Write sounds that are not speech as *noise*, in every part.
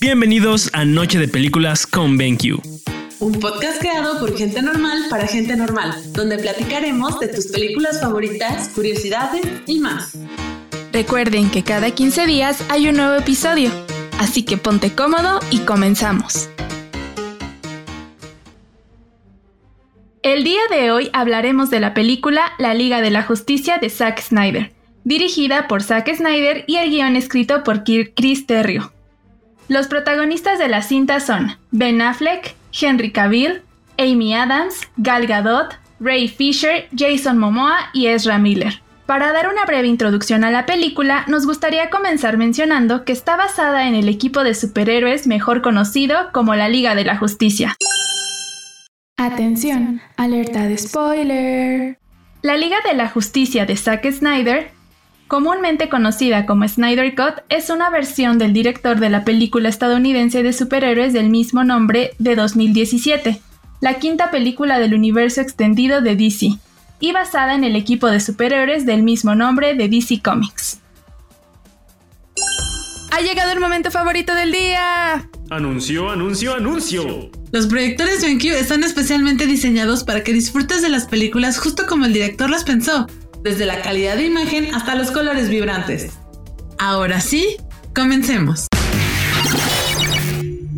Bienvenidos a Noche de Películas con BenQ. Un podcast creado por gente normal para gente normal, donde platicaremos de tus películas favoritas, curiosidades y más. Recuerden que cada 15 días hay un nuevo episodio, así que ponte cómodo y comenzamos. El día de hoy hablaremos de la película La Liga de la Justicia de Zack Snyder, dirigida por Zack Snyder y el guion escrito por Chris Terrio. Los protagonistas de la cinta son Ben Affleck, Henry Cavill, Amy Adams, Gal Gadot, Ray Fisher, Jason Momoa y Ezra Miller. Para dar una breve introducción a la película, nos gustaría comenzar mencionando que está basada en el equipo de superhéroes mejor conocido como la Liga de la Justicia. Atención, alerta de spoiler. La Liga de la Justicia de Zack Snyder comúnmente conocida como Snyder Cut, es una versión del director de la película estadounidense de superhéroes del mismo nombre de 2017, la quinta película del universo extendido de DC, y basada en el equipo de superhéroes del mismo nombre de DC Comics. Ha llegado el momento favorito del día. Anuncio, anuncio, anuncio. Los proyectores BenQ están especialmente diseñados para que disfrutes de las películas justo como el director las pensó desde la calidad de imagen hasta los colores vibrantes. Ahora sí, comencemos.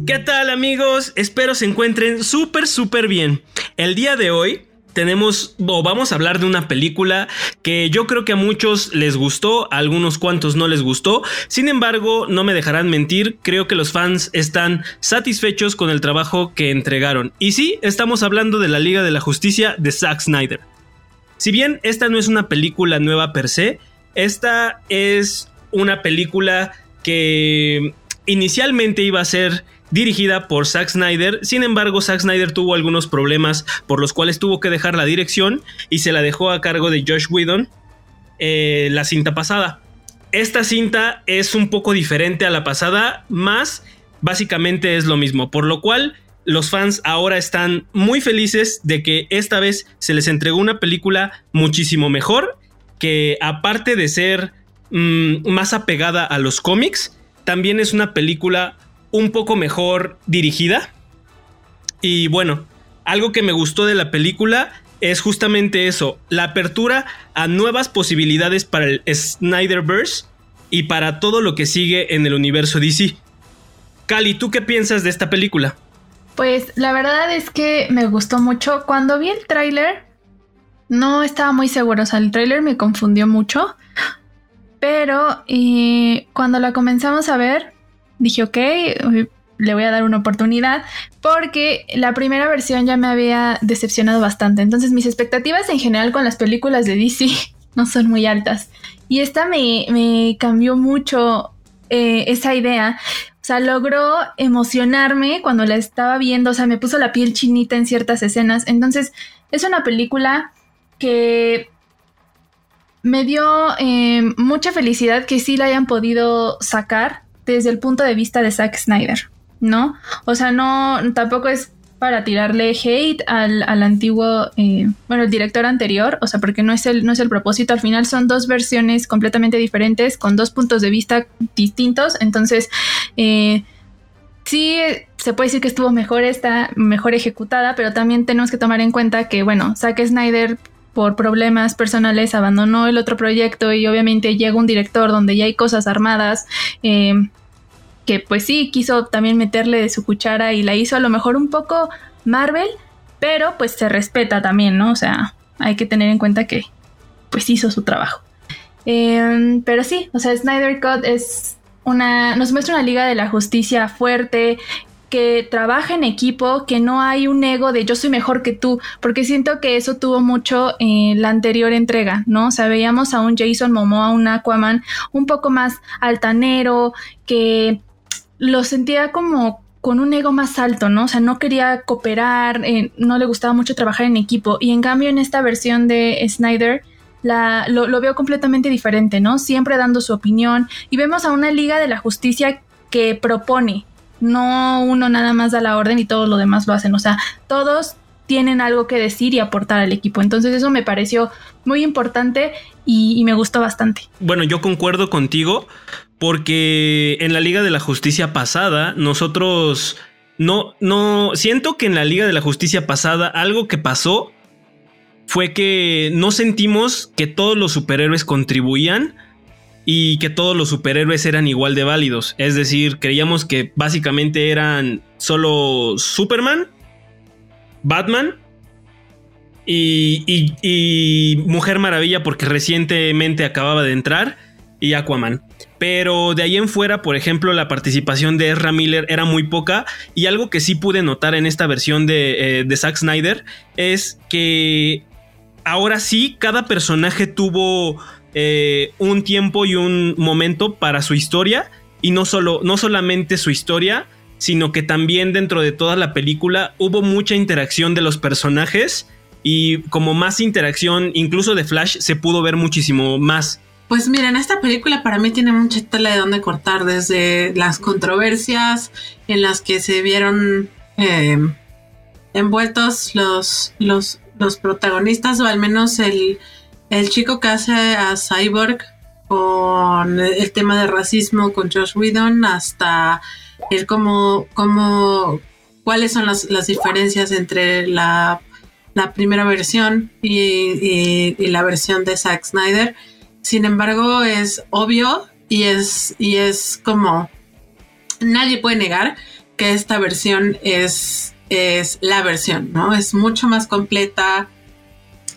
¿Qué tal amigos? Espero se encuentren súper, súper bien. El día de hoy tenemos o vamos a hablar de una película que yo creo que a muchos les gustó, a algunos cuantos no les gustó. Sin embargo, no me dejarán mentir, creo que los fans están satisfechos con el trabajo que entregaron. Y sí, estamos hablando de la Liga de la Justicia de Zack Snyder. Si bien esta no es una película nueva per se, esta es una película que inicialmente iba a ser dirigida por Zack Snyder, sin embargo Zack Snyder tuvo algunos problemas por los cuales tuvo que dejar la dirección y se la dejó a cargo de Josh Whedon eh, la cinta pasada. Esta cinta es un poco diferente a la pasada, más básicamente es lo mismo, por lo cual los fans ahora están muy felices de que esta vez se les entregó una película muchísimo mejor, que aparte de ser mm, más apegada a los cómics, también es una película un poco mejor dirigida. Y bueno, algo que me gustó de la película es justamente eso, la apertura a nuevas posibilidades para el Snyderverse y para todo lo que sigue en el universo DC. Cali, ¿tú qué piensas de esta película? Pues la verdad es que me gustó mucho. Cuando vi el tráiler, no estaba muy seguro. O sea, el tráiler me confundió mucho. Pero cuando la comenzamos a ver, dije, ok, le voy a dar una oportunidad. Porque la primera versión ya me había decepcionado bastante. Entonces mis expectativas en general con las películas de DC *laughs* no son muy altas. Y esta me, cambió mucho eh, esa idea. O sea, logró emocionarme cuando la estaba viendo, o sea, me puso la piel chinita en ciertas escenas. Entonces, es una película que me dio eh, mucha felicidad que sí la hayan podido sacar desde el punto de vista de Zack Snyder, ¿no? O sea, no, tampoco es para tirarle hate al, antiguo, eh, bueno, el director anterior, o sea, porque no es, el, no es el propósito, al final son dos versiones completamente diferentes, con dos puntos de vista distintos, entonces, eh, sí, se puede decir que estuvo mejor, está mejor ejecutada, pero también tenemos que tomar en cuenta que, bueno, Zack Snyder por problemas personales abandonó el otro proyecto y obviamente llega un director donde ya hay cosas armadas. Eh, que pues sí quiso también meterle de su cuchara y la hizo a lo mejor un poco Marvel, pero pues se respeta también, ¿no? O sea, hay que tener en cuenta que pues hizo su trabajo. Em, pero sí, o sea, Snyder Cut es una, nos muestra una liga de la justicia fuerte, que trabaja en equipo, que no hay un ego de yo soy mejor que tú, porque siento que eso tuvo mucho en la anterior entrega, ¿no? O sea, veíamos a un Jason Momoa, un Aquaman un poco más altanero, que lo sentía como con un ego más alto, ¿no? O sea, no quería cooperar, eh, no le gustaba mucho trabajar en equipo. Y en cambio, en esta versión de Snyder, la, lo, veo completamente diferente, ¿no? Siempre dando su opinión. Y vemos a una Liga de la Justicia que propone, no uno nada más da la orden y todo lo demás lo hacen. O sea, todos tienen algo que decir y aportar al equipo. Entonces eso me pareció muy importante y, me gustó bastante. Bueno, yo concuerdo contigo porque en la Liga de la Justicia pasada nosotros no, no, siento que en la Liga de la Justicia pasada algo que pasó fue que no sentimos que todos los superhéroes contribuían y que todos los superhéroes eran igual de válidos. Es decir, creíamos que básicamente eran solo Superman, Batman y, Mujer Maravilla porque recientemente acababa de entrar y Aquaman. Pero de ahí en fuera, por ejemplo, la participación de Ezra Miller era muy poca y algo que sí pude notar en esta versión de, eh, de Zack Snyder es que ahora sí cada personaje tuvo eh, un tiempo y un momento para su historia y no, solo, no solamente su historia, sino que también dentro de toda la película hubo mucha interacción de los personajes y como más interacción, incluso de Flash, se pudo ver muchísimo más. Pues miren, esta película para mí tiene mucha tela de dónde cortar, desde las controversias en las que se vieron eh, envueltos los, los, los protagonistas, o al menos el, el chico que hace a Cyborg con el tema de racismo con Josh Whedon hasta el cómo, cómo cuáles son las, diferencias entre la, primera versión y, la versión de Zack Snyder. Sin embargo, es obvio y es, y es como nadie puede negar que esta versión es, es la versión, ¿no? Es mucho más completa,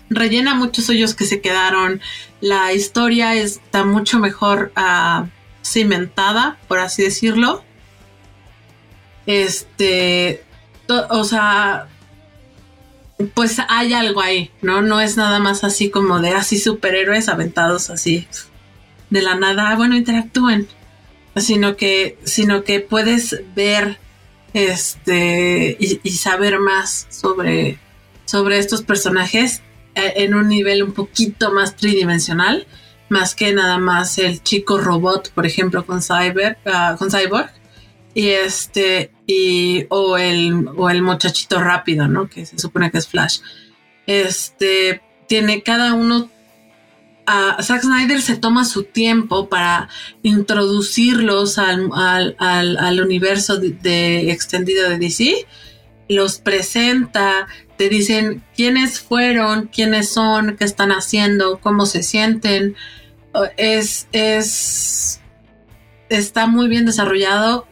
rellena muchos hoyos que se quedaron. La historia está mucho mejor ah, cimentada, por así decirlo. Este, o sea, pues hay algo ahí, ¿no? No es nada más así como de así superhéroes aventados así de la nada, bueno, interactúen, sino que, sino que puedes ver este y, y saber más sobre, sobre estos personajes eh, en un nivel un poquito más tridimensional, más que nada más el chico robot, por ejemplo, con Cyber, ah, con Cyborg, y este, y, o el, o el muchachito rápido, ¿no? Que se supone que es Flash. Este, tiene cada uno Uh, Zack Snyder se toma su tiempo para introducirlos al, al, universo de, extendido de DC, los presenta, te dicen quiénes fueron, quiénes son, qué están haciendo, cómo se sienten. Es, es, está muy bien desarrollado.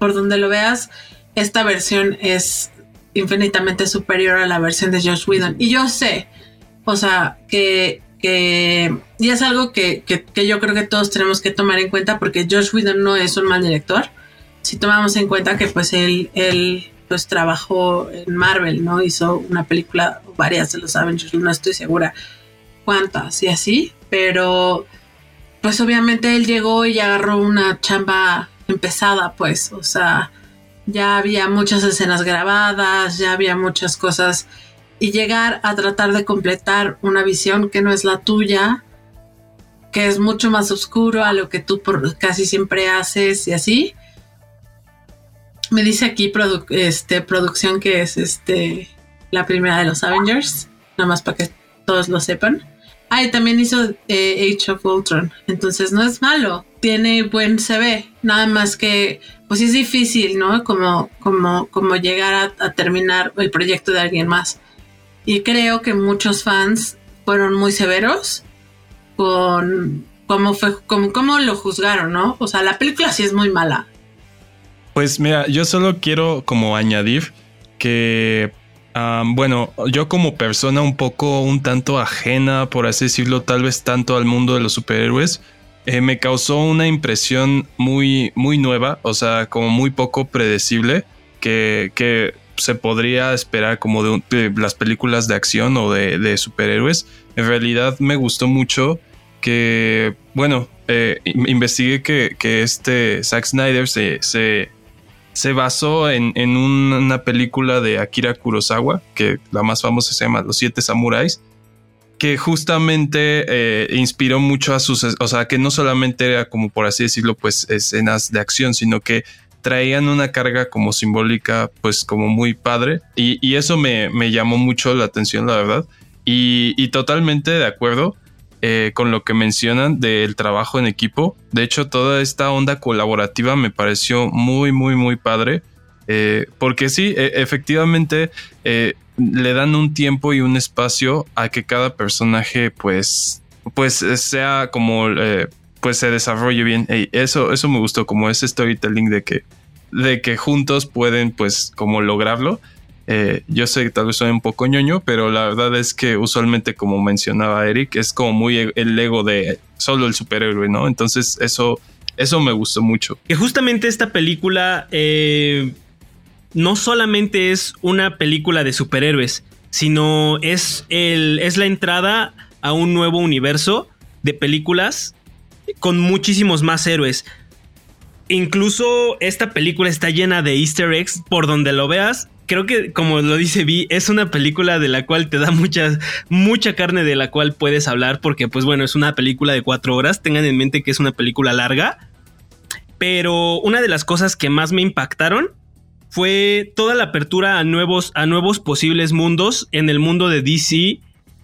Por donde lo veas, esta versión es infinitamente superior a la versión de Josh Whedon. Y yo sé, o sea, que, que y es algo que, que, yo creo que todos tenemos que tomar en cuenta porque Josh Whedon no es un mal director. Si tomamos en cuenta que pues él, él pues trabajó en Marvel, ¿no? Hizo una película, varias de los Avengers, no estoy segura cuántas y así, pero pues obviamente él llegó y agarró una chamba empezada, pues, o sea, ya había muchas escenas grabadas, ya había muchas cosas y llegar a tratar de completar una visión que no es la tuya, que es mucho más oscuro a lo que tú casi siempre haces y así, me dice aquí este, producción que es este la primera de los Avengers, nada más para que todos lo sepan. Ah, y también hizo eh, Age of Ultron, entonces no es malo, tiene buen CV, nada más que pues es difícil, ¿no? Como, como, como llegar a, terminar el proyecto de alguien más. Y creo que muchos fans fueron muy severos con cómo fue, cómo, cómo lo juzgaron, ¿no? O sea, la película sí es muy mala, pues mira, yo solo quiero como añadir que, bueno, yo como persona un poco, un tanto ajena, por así decirlo, tal vez tanto al mundo de los superhéroes, eh, me causó una impresión muy, muy nueva, o sea, como muy poco predecible, que, que se podría esperar como de, las películas de acción o de, superhéroes. En realidad me gustó mucho que, bueno, eh, investigué que, que, este Zack Snyder se, se se basó en, una película de Akira Kurosawa, que la más famosa se llama Los Siete Samuráis, que justamente eh, inspiró mucho a sus, o sea, que no solamente era como por así decirlo, pues escenas de acción, sino que traían una carga como simbólica, pues como muy padre, y, eso me, llamó mucho la atención, la verdad, y, y totalmente de acuerdo eh, con lo que mencionan del trabajo en equipo. De hecho, toda esta onda colaborativa me pareció muy, muy, muy padre. Eh, porque sí, e, efectivamente le dan un tiempo y un espacio a que cada personaje pues, pues sea como, pues se desarrolle bien. eso, eso me gustó, como ese storytelling de que, de que juntos pueden pues como lograrlo. Eh, yo sé que tal vez soy un poco ñoño, pero la verdad es que usualmente, como mencionaba Eric, es como muy e-, el ego de solo el superhéroe, ¿no? Entonces eso, eso me gustó mucho. Que justamente esta película eh, no solamente es una película de superhéroes, sino es, el, es la entrada a un nuevo universo de películas con muchísimos más héroes. Incluso esta película está llena de easter eggs por donde lo veas. Creo que como lo dice Vi, es una película de la cual te da mucha, mucha carne de la cual puedes hablar, porque pues bueno, es una película de cuatro horas, tengan en mente que es una película larga, pero una de las cosas que más me impactaron fue toda la apertura a nuevos, a nuevos posibles mundos en el mundo de DC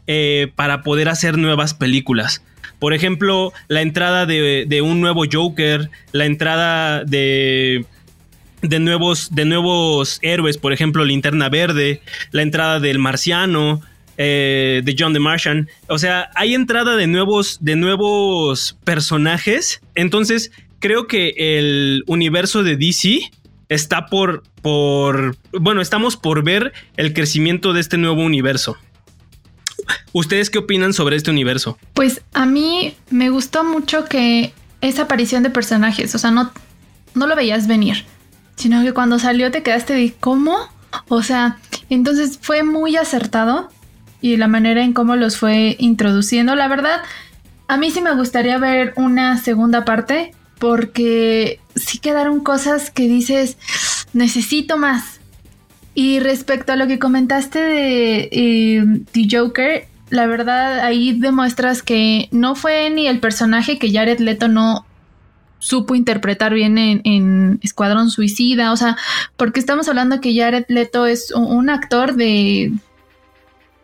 eh, para poder hacer nuevas películas. Por ejemplo, la entrada de un nuevo Joker, la entrada de de nuevos, de nuevos héroes, por ejemplo, Linterna Verde, la entrada del Marciano, eh, de John the Martian. O sea, hay entrada de nuevos, de nuevos personajes. Entonces, creo que el universo de DC está por, por, bueno, estamos por ver el crecimiento de este nuevo universo. ¿Ustedes qué opinan sobre este universo? Pues a mí me gustó mucho que esa aparición de personajes, o sea, no, no lo veías venir sino que cuando salió te quedaste de cómo. O sea, entonces fue muy acertado y la manera en cómo los fue introduciendo. La verdad, a mí sí me gustaría ver una segunda parte porque sí quedaron cosas que dices, necesito más. Y respecto a lo que comentaste de eh, The Joker, la verdad ahí demuestras que no fue ni el personaje que Jared Leto no supo interpretar bien en, Escuadrón Suicida, o sea, porque estamos hablando que Jared Leto es un, actor de,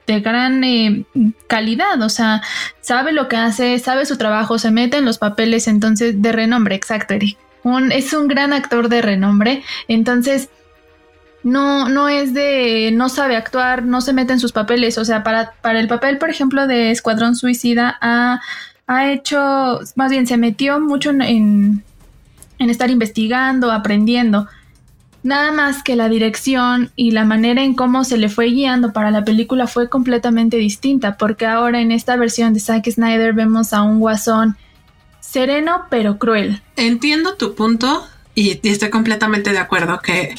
de gran eh, calidad, o sea, sabe lo que hace, sabe su trabajo, se mete en los papeles, entonces, de renombre, exacto, Eric. Es un gran actor de renombre, entonces no, no es de no sabe actuar, no se mete en sus papeles. O sea, para, para el papel, por ejemplo, de Escuadrón Suicida, a ha hecho, más bien se metió mucho en, estar investigando, aprendiendo. Nada más que la dirección y la manera en cómo se le fue guiando para la película fue completamente distinta, porque ahora en esta versión de Zack Snyder vemos a un guasón sereno pero cruel. Entiendo tu punto y, estoy completamente de acuerdo que,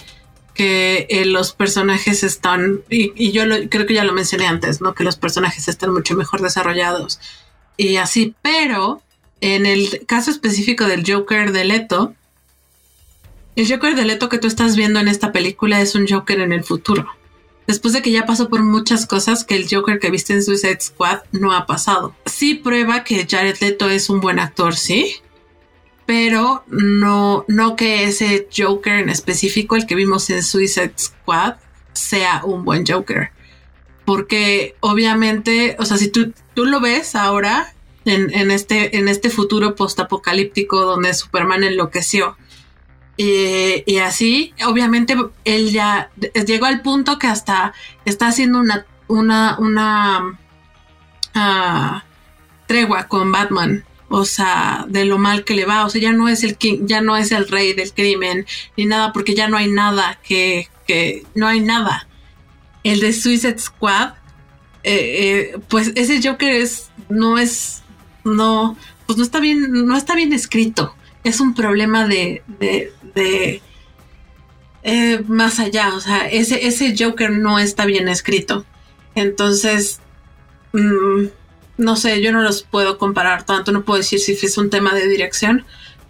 que eh, los personajes están, y, yo creo que ya lo mencioné antes, ¿no? Que los personajes están mucho mejor desarrollados y así, pero en el caso específico del Joker de Leto, el Joker de Leto que tú estás viendo en esta película es un Joker en el futuro. Después de que ya pasó por muchas cosas que el Joker que viste en Suicide Squad no ha pasado. Sí prueba que Jared Leto es un buen actor, sí, pero no, no que ese Joker en específico, el que vimos en Suicide Squad, sea un buen Joker. Porque obviamente, o sea, si tú, tú lo ves ahora en, este, en este futuro postapocalíptico donde Superman enloqueció. Y, así, obviamente, él ya llegó al punto que hasta está haciendo una, una, una ah, tregua con Batman. O sea, de lo mal que le va. O sea, ya no es el king, ya no es el rey del crimen, ni nada, porque ya no hay nada que, que no hay nada el de Suicide Squad, eh, eh, pues ese Joker es, no es, no, pues no está bien, no está bien escrito. Es un problema de, de, de eh, más allá, o sea, ese, ese Joker no está bien escrito. Entonces, mm, no sé, yo no los puedo comparar tanto, no puedo decir si es un tema de dirección.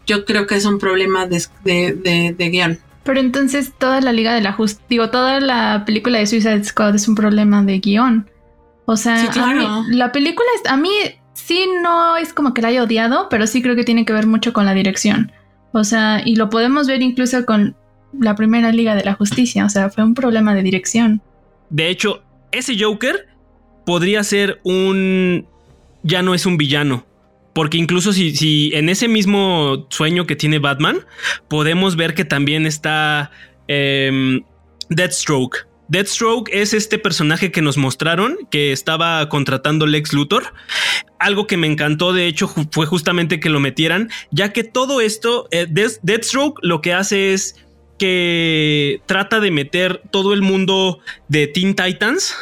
Yo creo que es un problema de, de, de guion. Pero entonces toda la Liga de la Justicia, digo, toda la película de Suicide Squad es un problema de guion. O sea, la película a mí sí no es como que la haya odiado, pero sí creo que tiene que ver mucho con la dirección. O sea, y lo podemos ver incluso con la primera Liga de la Justicia. O sea, fue un problema de dirección. De hecho, ese Joker podría ser un ya no es un villano. Porque incluso si, si en ese mismo sueño que tiene Batman, podemos ver que también está em, Deathstroke. Deathstroke es este personaje que nos mostraron que estaba contratando Lex Luthor. Algo que me encantó, de hecho, fue justamente que lo metieran, ya que todo esto, eh, Deathstroke lo que hace es que trata de meter todo el mundo de Teen Titans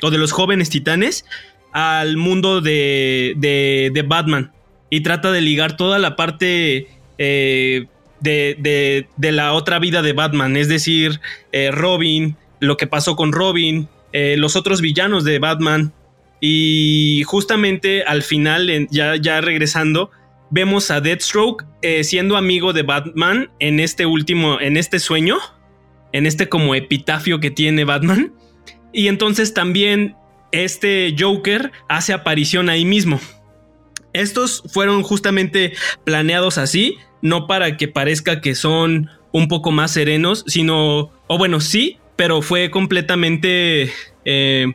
o de los jóvenes titanes al mundo de, de, Batman y trata de ligar toda la parte eh, de, de, la otra vida de Batman, es decir, eh, Robin, lo que pasó con Robin, eh, los otros villanos de Batman. Y justamente al final, ya, ya regresando, vemos a Deathstroke eh, siendo amigo de Batman en este último, en este sueño, en este como epitafio que tiene Batman. Y entonces también este Joker hace aparición ahí mismo. Estos fueron justamente planeados así, no para que parezca que son un poco más serenos, sino, o bueno, sí, pero fue completamente, eh,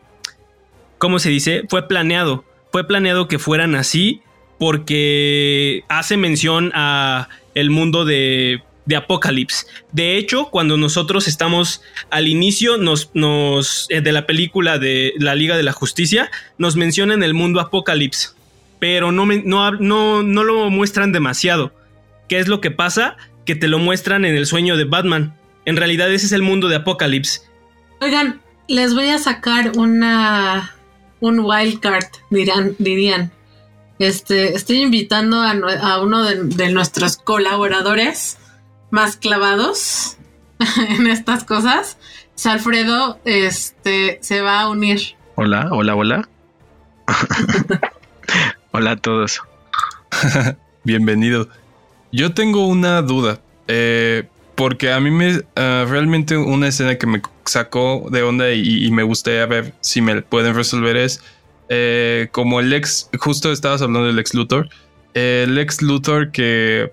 ¿cómo se dice? Fue planeado. Fue planeado que fueran así porque hace mención a el mundo de, de Apocalypse. De hecho, cuando nosotros estamos al inicio nos, nos, eh, de la película de la Liga de la Justicia, nos mencionan el mundo Apocalypse, pero no, no, no, no lo muestran demasiado. ¿Qué es lo que pasa? Que te lo muestran en el sueño de Batman. En realidad ese es el mundo de Apocalypse. Oigan, les voy a sacar una un wildcard, dirán, dirían. Este, estoy invitando a, uno de, nuestros colaboradores más clavados *laughs* en estas cosas. Alfredo este, se va a unir. Hola, hola, hola. *laughs* hola a todos. *laughs* Bienvenido. Yo tengo una duda. Eh, porque a mí me ah, realmente una escena que me sacó de onda y, me gustaría ver si me pueden resolver es eh, como el ex, justo estabas hablando del ex Luthor, el ex Luthor que,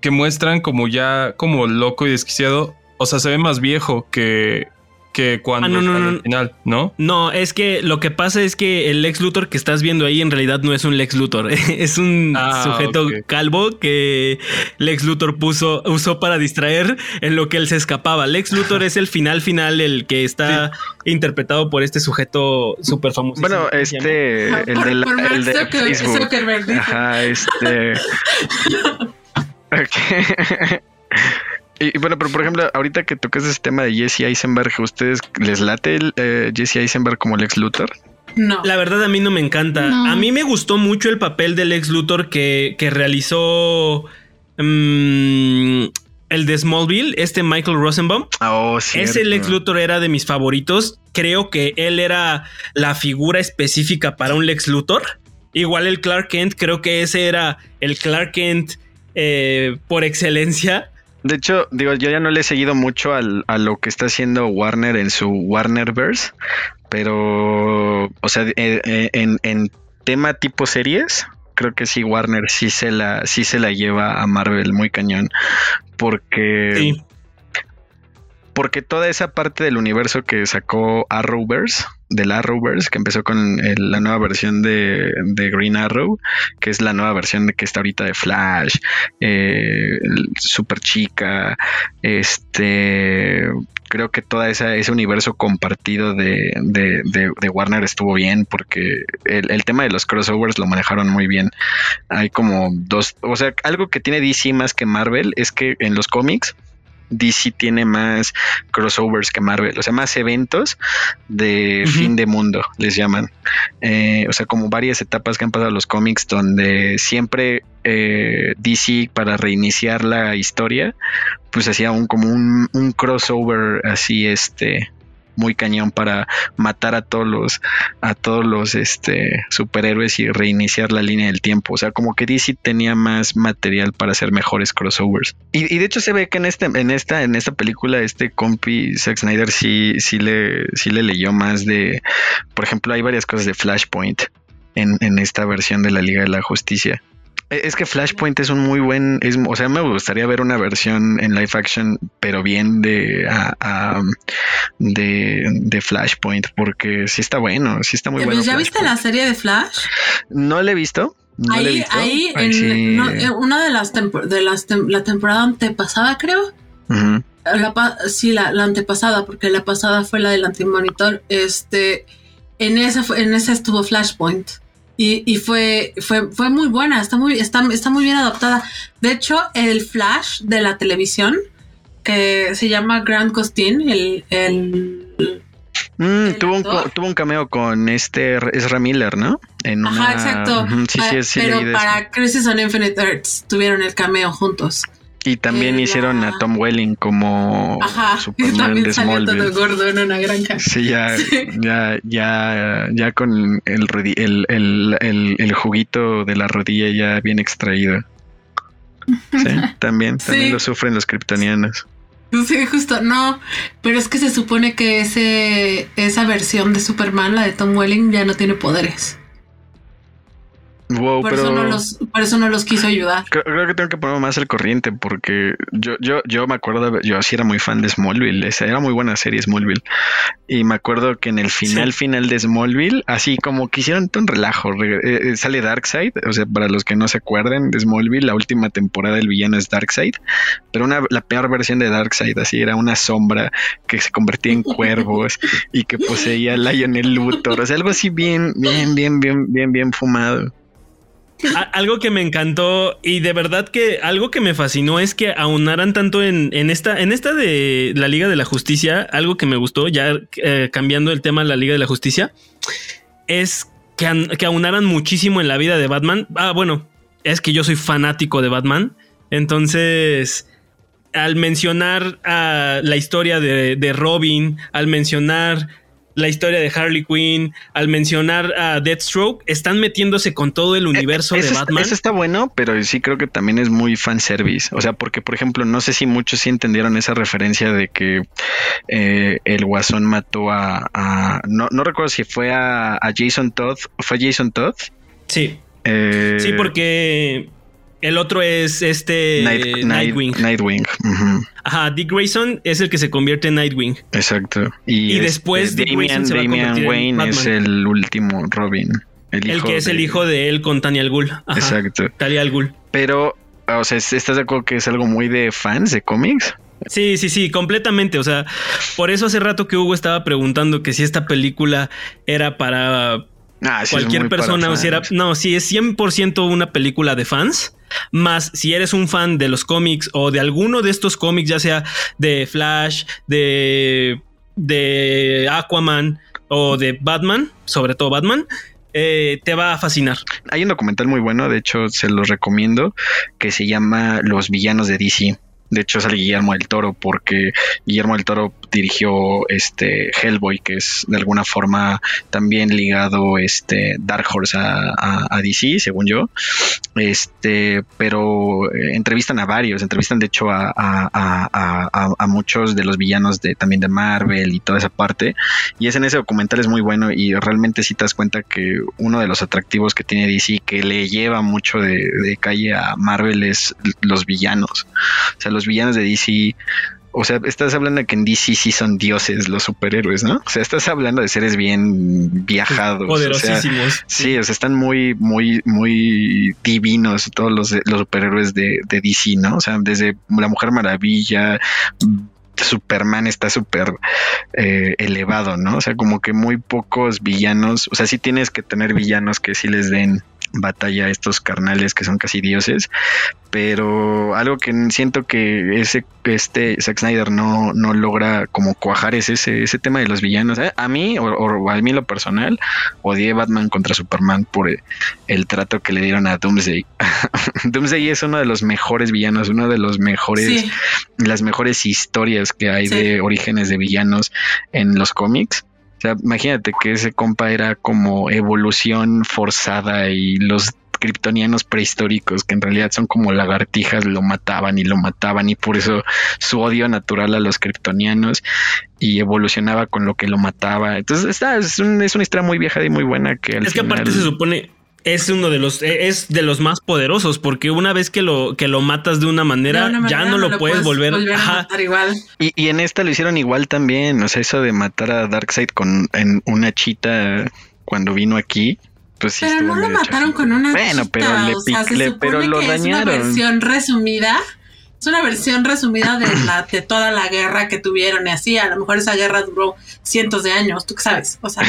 que muestran como ya como loco y desquiciado, o sea, se ve más viejo que, que cuando ah, no, no, final, ¿no? No, es que lo que pasa es que el Lex Luthor que estás viendo ahí en realidad no es un Lex Luthor, *laughs* es un ah, sujeto calvo que Lex Luthor puso, usó para distraer en lo que él se escapaba. Lex Luthor es el final final, el que está interpretado por este sujeto súper famoso. Bueno, este, el, de, la, el de Facebook. Ajá, este. *laughs* okay. Y, bueno, pero por ejemplo, ahorita que tocas ese tema de Jesse Eisenberg, ¿ustedes les late el, eh, Jesse Eisenberg como Lex Luthor? No. La verdad a mí no me encanta. A mí me gustó mucho el papel del Lex Luthor que, que realizó mm, el de Smallville, este Michael Rosenbaum. Oh, sí. Ese Lex Luthor era de mis favoritos. Creo que él era la figura específica para un Lex Luthor. Igual el Clark Kent, creo que ese era el Clark Kent eh, por excelencia. De hecho, digo, yo ya no le he seguido mucho al, a lo que está haciendo Warner en su Warnerverse, pero, o sea, eh, eh, en, en, tema tipo series, creo que sí Warner sí se la, sí se la lleva a Marvel muy cañón, porque, porque toda esa parte del universo que sacó Arrowverse del Arrowverse, que empezó con la nueva versión de, Green Arrow, que es la nueva versión de que está ahorita de Flash, eh, Super Chica, este creo que todo ese universo compartido de, Warner estuvo bien porque el, el, tema de los crossovers lo manejaron muy bien. Hay como dos, o sea, algo que tiene DC más que Marvel es que en los cómics DC tiene más crossovers que Marvel, o sea, más eventos de fin de mundo, les llaman. Eh, o sea, como varias etapas que han pasado los cómics donde siempre eh, DC para reiniciar la historia, pues hacía un como un, un crossover así, este, muy cañón para matar a todos los a todos los este superhéroes y reiniciar la línea del tiempo. O sea, como que DC tenía más material para hacer mejores crossovers. Y, de hecho se ve que en este, en esta, en esta película, este compi Zack Snyder sí, sí le, sí le leyó más de, por ejemplo, hay varias cosas de Flashpoint en, en esta versión de la Liga de la Justicia Es que Flashpoint es un muy buen, es, o sea, me gustaría ver una versión en live action, pero bien de, a- a- de, de Flashpoint, porque sí está bueno, sí está muy Eh, bueno. ¿Ya viste la serie de Flash? No la he visto. No la he ahí, visto. ahí, Ay, en sí. no, eh, una de las de las tem- la temporada antepasada, creo. La sí, la, la antepasada, porque la pasada fue la del antimonitor. Este, en esa, en esa estuvo Flashpoint. Y, y fue, fue, fue muy buena, está muy, está, está muy bien adaptada. De hecho, el Flash de la televisión, que se llama Grant Costin, el, el Mm, ¿El tuvo, un, tuvo un cameo con este Ezra Miller, ¿no? En Ajá, una- exacto. Sí, sí, sí, pero para Crisis on Infinite Earths tuvieron el cameo juntos. Y también hicieron a Tom Welling como Ajá, *laughs* Superman de salió todo Smallville. gordo en una granja. Sí, ya, *laughs* Sí. ya, ya, ya con el, rodi- el, el, el, el juguito de la rodilla ya bien extraído. Sí, *laughs* también, también Sí. lo sufren los kryptonianos. Sí, justo, no, pero es que se supone que ese, esa versión de Superman, la de Tom Welling, ya no tiene poderes. Wow, Por, pero eso no los, por eso no los quiso ayudar. creo, creo que tengo que ponerme más al corriente porque yo, yo, yo me acuerdo, yo sí era muy fan de Smallville, esa era muy buena serie Smallville. Y me acuerdo que en el final, Sí. final de Smallville, así como que hicieron un relajo, re- eh, eh, sale Darkseid, o sea, para los que no se acuerden de Smallville, la última temporada el villano es Darkseid, pero una, la peor versión de Darkseid, así era una sombra que se convertía en cuervos *laughs* y que poseía Lionel Luthor, o sea, algo así bien, bien, bien, bien, bien, bien fumado. Algo que me encantó y de verdad que algo que me fascinó es que aunaran tanto en, en esta en esta de la Liga de la Justicia, algo que me gustó ya eh, cambiando el tema de la Liga de la Justicia es que, que aunaran muchísimo en la vida de Batman. Ah, bueno, es que yo soy fanático de Batman, entonces al mencionar la historia de, de Robin, al mencionar la historia de Harley Quinn, al mencionar a Deathstroke, están metiéndose con todo el universo Eh, Eso de Batman. Eso está bueno, pero sí creo que también es muy fanservice. O sea, porque, por ejemplo, no sé si muchos sí entendieron esa referencia de que eh, el guasón mató a. a- no, no recuerdo si fue a, a Jason Todd. ¿Fue Jason Todd? Sí, Eh, sí, porque el otro es este Night- Night- Nightwing. Nightwing. Ajá, Dick Grayson es el que se convierte en Nightwing. exacto. Y, Y después este, Dick Grayson se va a Damian en Wayne es el último Robin. El, El que es el de- hijo de él con Tanya al Ghul. Ajá, Exacto. Talia al Ghul. Pero, o sea, ¿estás de acuerdo que es algo muy de fans de cómics? Sí, sí, sí, completamente. O sea, por eso hace rato que Hugo estaba preguntando que si esta película era para Ah, sí, cualquier persona si. No, sí, es 100% una película de fans. Más si eres un fan de los cómics o de alguno de estos cómics, ya sea de Flash, de, de Aquaman o de Batman, sobre todo Batman, eh, te va a fascinar. Hay un documental muy bueno, de hecho se los recomiendo, que se llama Los villanos de DC. De hecho sale Guillermo del Toro porque Guillermo del Toro dirigió este Hellboy, que es de alguna forma también ligado este Dark Horse a, DC, según yo. Este, pero eh, entrevistan a varios, entrevistan de hecho a, a- muchos de los villanos de también de Marvel y toda esa parte. Y es en ese documental es muy bueno y realmente si te das cuenta que uno de los atractivos que tiene DC que le lleva mucho de, de calle a Marvel es los villanos. O sea, los villanos de DC, o sea, estás hablando de que en DC sí son dioses los superhéroes, ¿no? O sea, estás hablando de seres bien viajados. o sea, Poderosísimos. Sí, o sea, están muy, muy, muy divinos todos los, los superhéroes de, de DC, ¿no? O sea, desde la Mujer Maravilla, Superman está súper eh, elevado, ¿no? O sea, como que muy pocos villanos, o sea, sí tienes que tener villanos que sí les den batalla a estos carnales que son casi dioses, pero algo que siento que ese este Zack Snyder no, no logra como cuajar es ese, ese tema de los villanos. Eh, A mí, o, o a mí lo personal, odié Batman contra Superman por el, el trato que le dieron a Doomsday. *laughs* Doomsday es uno de los mejores villanos, uno de los mejores, Sí, las mejores historias que hay Sí. de orígenes de villanos en los cómics. O sea, imagínate que ese compa era como evolución forzada y los kryptonianos prehistóricos que en realidad son como lagartijas lo mataban y lo mataban y por eso su odio natural a los kryptonianos y evolucionaba con lo que lo mataba. Entonces, esta es, un- es una historia muy vieja y muy buena que al Es que aparte se supone, es uno de los e, es de los más poderosos porque una vez que lo que lo matas de una manera, ya no, lo, puedes, volver, a matar igual. Y, y, en esta lo hicieron igual también, o sea, eso de matar a Darkseid con en una chita cuando vino aquí. Pues sí pero no lo mataron con una bueno, chita, pero le, o sea, se le supone pero lo que dañaron. Es una versión resumida. Es una versión resumida de la de toda la guerra que tuvieron y así. A lo mejor esa guerra duró cientos de años, tú qué sabes. O sea,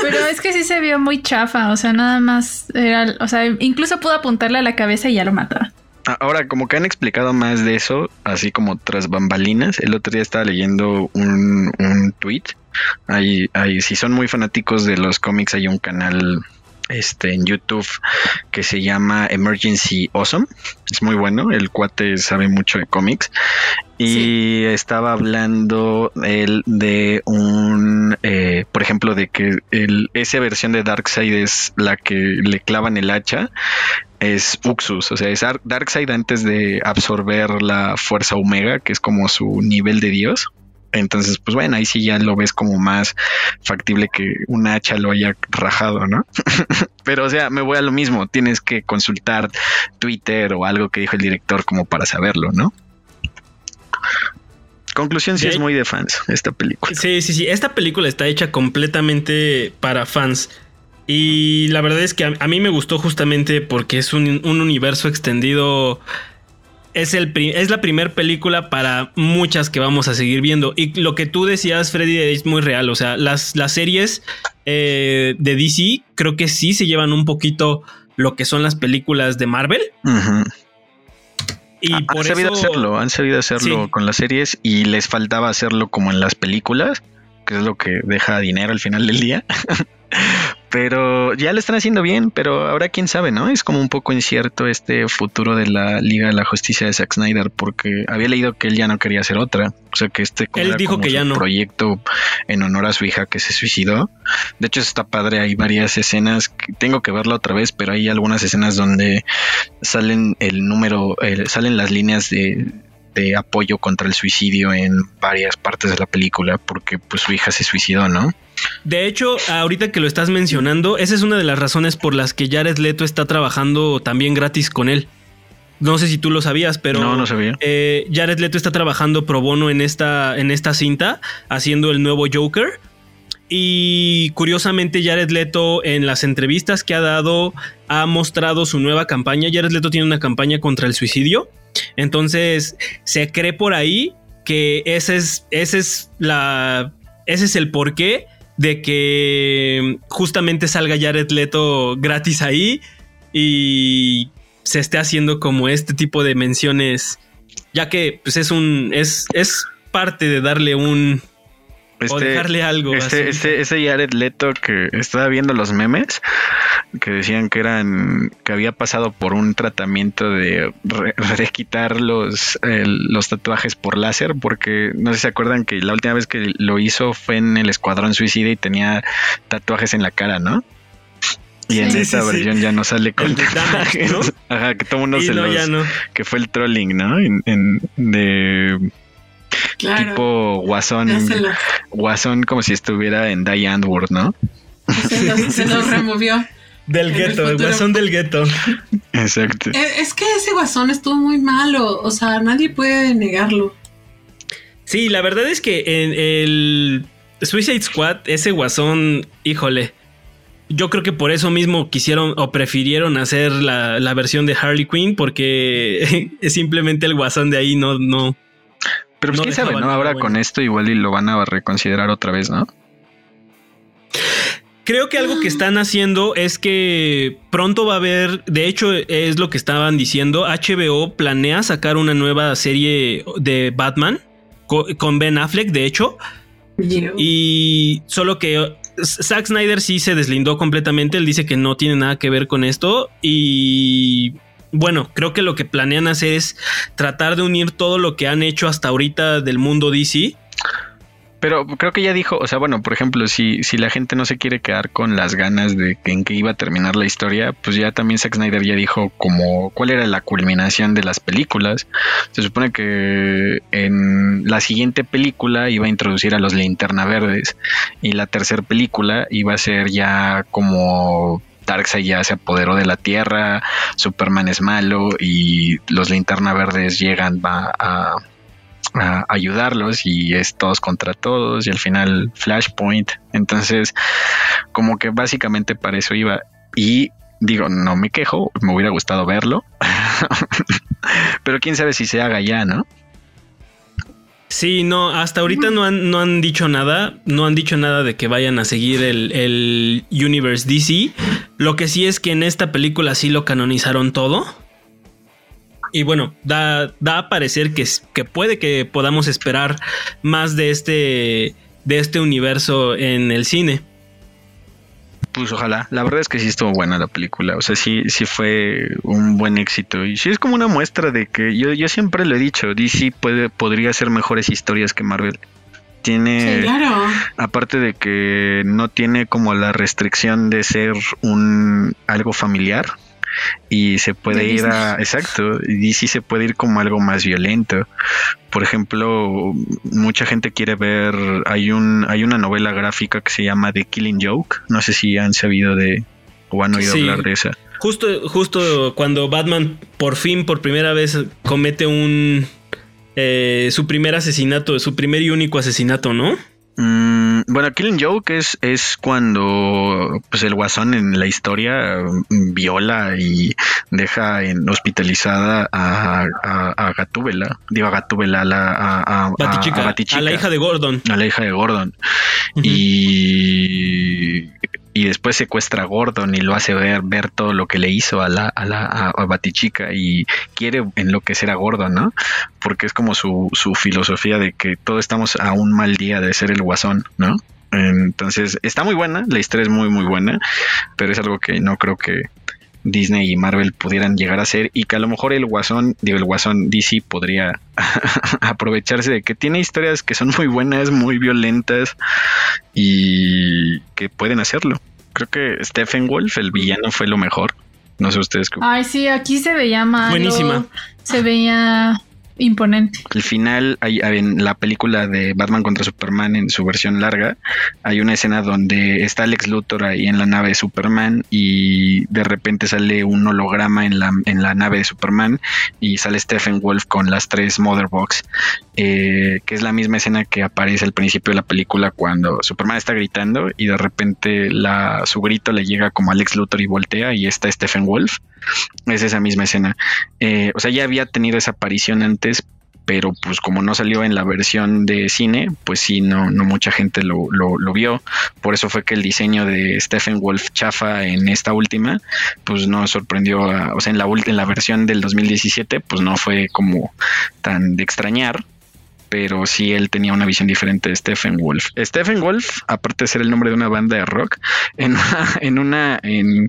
Pero es que sí se vio muy chafa, o sea, nada más era, o sea, incluso pudo apuntarle a la cabeza y ya lo mataba. Ahora, como que han explicado más de eso, así como tras bambalinas, el otro día estaba leyendo un, un tweet. Hay, hay, si son muy fanáticos de los cómics, hay un canal este, en YouTube que se llama Emergency Awesome. Es muy bueno, el cuate sabe mucho de cómics. Y estaba hablando él de un, eh, por ejemplo, de que el, esa versión de Darkseid es la que le clavan el hacha. Es Uxus, o sea, es Ar- Darkseid antes de absorber la fuerza Omega, que es como su nivel de Dios. Entonces, pues bueno, ahí sí ya lo ves como más factible que un hacha lo haya rajado, ¿no? *laughs* Pero, o sea, me voy a lo mismo. Tienes que consultar Twitter o algo que dijo el director como para saberlo, ¿no? Conclusión, sí es muy de fans esta película. Sí, sí, sí. Esta película está hecha completamente para fans. Y la verdad es que a, a mí me gustó justamente porque es un, un universo extendido. Es, el, es la primera película para muchas que vamos a seguir viendo. Y lo que tú decías, Freddy, es muy real. O sea, las, las series eh, de DC creo que sí se llevan un poquito lo que son las películas de Marvel. Y han por sabido eso. hacerlo, han sabido hacerlo Sí. con las series y les faltaba hacerlo como en las películas, que es lo que deja dinero al final del día. *laughs* pero ya lo están haciendo bien, pero ahora quién sabe, ¿no? Es como un poco incierto este futuro de la Liga de la Justicia de Zack Snyder, porque había leído que él ya no quería hacer otra. O sea, que este Él dijo como que ya no. proyecto en honor a su hija que se suicidó. De hecho, está padre, hay varias escenas, que tengo que verla otra vez, pero hay algunas escenas donde salen el número, eh, salen las líneas de, de apoyo contra el suicidio en varias partes de la película, porque pues su hija se suicidó, ¿no? De hecho, ahorita que lo estás mencionando, esa es una de las razones por las que Jared Leto está trabajando también gratis con él. No sé si tú lo sabías, pero no, no sabía. eh, Jared Leto está trabajando pro bono en esta, en esta cinta, haciendo el nuevo Joker. Y curiosamente, Jared Leto en las entrevistas que ha dado ha mostrado su nueva campaña. Jared Leto tiene una campaña contra el suicidio. Entonces, se cree por ahí que ese es, ese es la. Ese es el porqué de que justamente salga Jared Leto gratis ahí y se esté haciendo como este tipo de menciones, ya que pues es un es es parte de darle un o dejarle algo. Este, este, ese Jared Leto que estaba viendo los memes que decían que eran que había pasado por un tratamiento de, re- de quitar los, los tatuajes por láser, porque no sé si se acuerdan que la última vez que lo hizo fue en el Escuadrón Suicida y tenía tatuajes en la cara, ¿no? Y en esta sí, sí. versión ya no sale con ¿no? *laughs* Ajá, que todo mundo Y se no, los, ya no. que fue el trolling, ¿no? En, en- de claro. tipo guasón, guasón como si estuviera en Die Antwoord, ¿no? se lo- *laughs* se lo removió. Del el gueto, el guasón del gueto. Exacto. Eh, Es que ese guasón estuvo muy malo. O sea, nadie puede negarlo. Sí, la verdad es que en el Suicide Squad, ese guasón, híjole. Yo creo que por eso mismo quisieron o prefirieron hacer la, la versión de Harley Quinn, porque es *laughs* simplemente el guasón de ahí no, no. Pero pues no quién sabe, ¿no? Ahora con esto igual y lo van a reconsiderar otra vez, ¿no? Creo que algo que están haciendo es que pronto va a haber, de hecho es lo que estaban diciendo, HBO planea sacar una nueva serie de Batman co- con Ben Affleck, de hecho, y solo que Zack Snyder sí se deslindó completamente, él dice que no tiene nada que ver con esto y bueno, creo que lo que planean hacer es tratar de unir todo lo que han hecho hasta ahorita del mundo DC. Pero creo que ya dijo, o sea, bueno, por ejemplo, si, si la gente no se quiere quedar con las ganas de que en que iba a terminar la historia, pues ya también Zack Snyder ya dijo como cuál era la culminación de las películas. Se supone que en la siguiente película iba a introducir a los linterna verdes y la tercera película iba a ser ya como Darkseid ya se apoderó de la Tierra, Superman es malo y los linterna verdes llegan a, a ayudarlos y es todos contra todos y al final Flashpoint. Entonces, como que básicamente para eso iba. Y digo, no me quejo, me hubiera gustado verlo, *laughs* pero quién sabe si se haga ya, ¿no? Sí, no, hasta ahorita no han, no han dicho nada, no han dicho nada de que vayan a seguir el, el Universe DC. Lo que sí es que en esta película sí lo canonizaron todo. Y bueno, da, da a parecer que, que puede que podamos esperar más de este, de este universo en el cine. Pues ojalá. La verdad es que sí estuvo buena la película. O sea, sí, sí fue un buen éxito. Y sí es como una muestra de que yo, yo siempre lo he dicho, DC puede, podría hacer mejores historias que Marvel. Tiene, Sí, claro. aparte de que no tiene como la restricción de ser un algo familiar y se puede De ir a, exacto, y DC se puede ir como algo más violento. Por ejemplo, mucha gente quiere ver, hay un, hay una novela gráfica que se llama The Killing Joke, no sé si han sabido de o han oído Sí. hablar de esa. Justo, justo cuando Batman por fin, por primera vez, comete un. eh, su primer asesinato, su primer y único asesinato, ¿no? Mm, bueno, Killing Joke es, es cuando pues el guasón en la historia mm, viola y deja en, hospitalizada a, a, a Gatúbela. Digo a Gatúbela, a, la, a, a- a- Batichica, a la hija de Gordon. a la hija de Gordon. Y, y después secuestra a Gordon y lo hace ver, ver todo lo que le hizo a la, a la a, a Batichica y quiere enloquecer a Gordon, ¿no? Porque es como su, su filosofía de que todos estamos a un mal día de ser el guasón, ¿no? Entonces está muy buena, la historia es muy muy buena, pero es algo que no creo que Disney y Marvel pudieran llegar a hacer y que a lo mejor el guasón, digo el guasón DC podría *laughs* aprovecharse de que tiene historias que son muy buenas, muy violentas y que pueden hacerlo. Creo que Stephen Wolf, el villano, fue lo mejor. No sé ustedes qué. Ay, sí, aquí se veía malo. Buenísima. Se veía imponente. Al final, hay, hay en la película de Batman contra Superman en su versión larga, hay una escena donde está Lex Luthor ahí en la nave de Superman y de repente sale un holograma en la, en la nave de Superman y sale Stephen Wolf con las tres Mother Box, eh, que es la misma escena que aparece al principio de la película cuando Superman está gritando y de repente la, su grito le llega como a Lex Luthor y voltea y está Stephen Wolf. Es esa misma escena. Eh, o sea, ya había tenido esa aparición antes, pero pues como no salió en la versión de cine, pues sí, no, no mucha gente lo, lo, vio. Por eso fue que el diseño de Stephen Wolf chafa en esta última, pues no sorprendió, a- o sea, en la, en la versión del 2017, pues no fue como tan de extrañar. Pero sí él tenía una visión diferente de Stephen Wolf. Stephen Wolf, aparte de ser el nombre de una banda de rock, en una, *laughs* en una, en,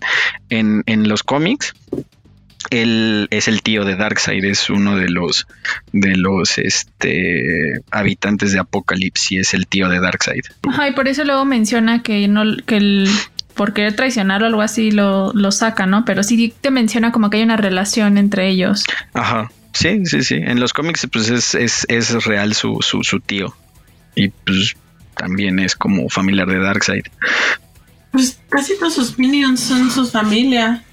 en, en los cómics, él es el tío de Darkseid, es uno de los de los este habitantes de Apocalipsis, es el tío de Darkseid. Ajá, y por eso luego menciona que no, que el por querer traicionar o algo así lo, lo saca, ¿no? Pero sí te menciona como que hay una relación entre ellos. Ajá. Sí, sí, sí. En los cómics, pues es, es, es real su, su, su tío. Y pues también es como familiar de Darkseid. Pues casi todos sus minions son su familia.